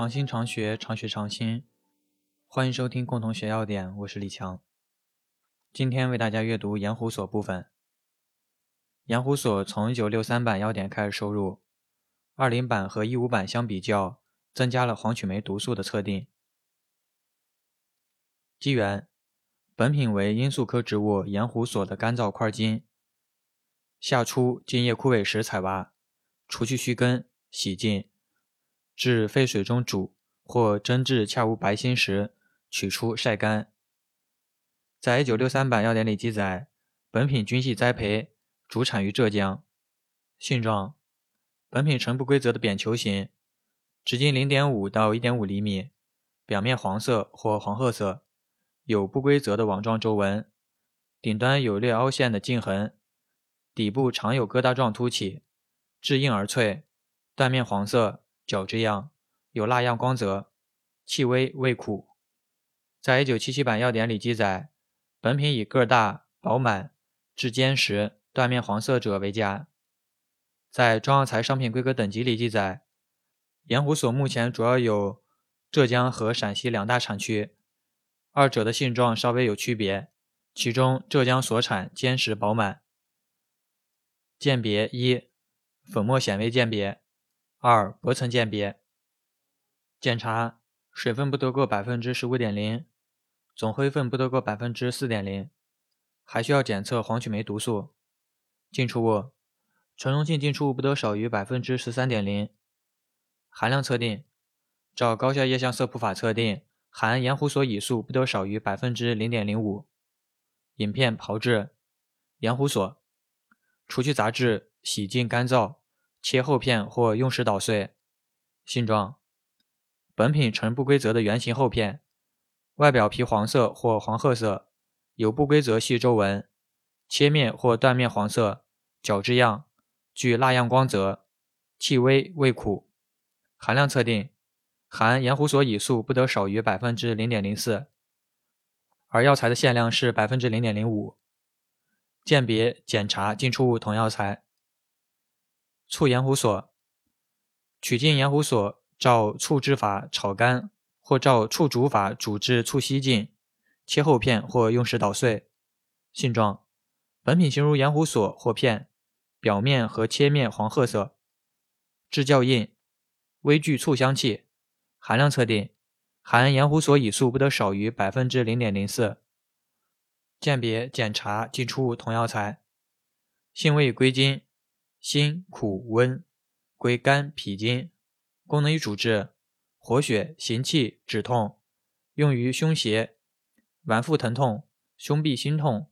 常新常学，常学常新。欢迎收听共同学要点，我是李强。今天为大家阅读盐湖所部分。盐湖所从1963版要点开始收入，20版和15版相比较，增加了黄曲霉毒素的测定。基源：本品为罂粟科植物盐湖所的干燥块茎。夏初茎叶枯萎时采挖，除去须根，洗净。至沸水中煮或蒸至恰无白心时，取出晒干。在一九六三版要点里记载，本品均系栽培，主产于浙江。性状：本品呈不规则的扁球形，直径零点五到一点五厘米，表面黄色或黄褐色，有不规则的网状皱纹，顶端有略凹陷的茎痕，底部常有疙瘩状凸起，质硬而脆，断面黄色。角质样，有蜡样光泽，气微味苦。在一九七七版要点里记载，本品以个大、饱满、质坚实、断面黄色者为佳。在中药材商品规格等级里记载，盐湖所目前主要有浙江和陕西两大产区，二者的性状稍微有区别。其中浙江所产坚实饱满。鉴别一，粉末显微鉴别。二、薄层鉴别检查，水分不得过百分之十五点零，总灰分不得过百分之四点零，还需要检测黄曲霉毒素。进出物，纯溶性进出物不得少于百分之十三点零。含量测定，照高效液相色谱法测定，含盐湖索乙素不得少于百分之零点零五。饮片炮制，盐湖索，除去杂质，洗净干燥。切厚片或用时捣碎。性状：本品呈不规则的圆形厚片，外表皮黄色或黄褐色，有不规则细皱纹，切面或断面黄色，角质样，具蜡样光泽，气微味苦。含量测定：含盐湖索乙素不得少于百分之零点零四，而药材的限量是百分之零点零五。鉴别检查进出物同药材。醋盐湖锁，取净盐湖锁，照醋制法炒干，或照醋煮法煮至醋稀尽，切厚片或用时捣碎。性状：本品形如盐湖锁或片，表面和切面黄褐色，质较硬，微具醋香气。含量测定：含盐湖锁乙素不得少于百分之零点零四。鉴别检查进出同药材。性味归经。辛苦温，归肝脾经，功能与主治：活血行气止痛，用于胸胁、脘腹疼痛、胸痹心痛、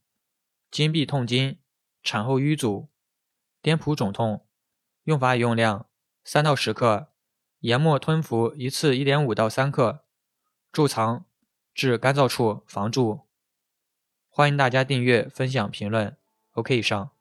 筋痹痛经、产后瘀阻、颠仆肿痛。用法与用量：三到十克，研末吞服一次一点五到三克，贮藏至干燥处防蛀。欢迎大家订阅、分享、评论。OK，以上。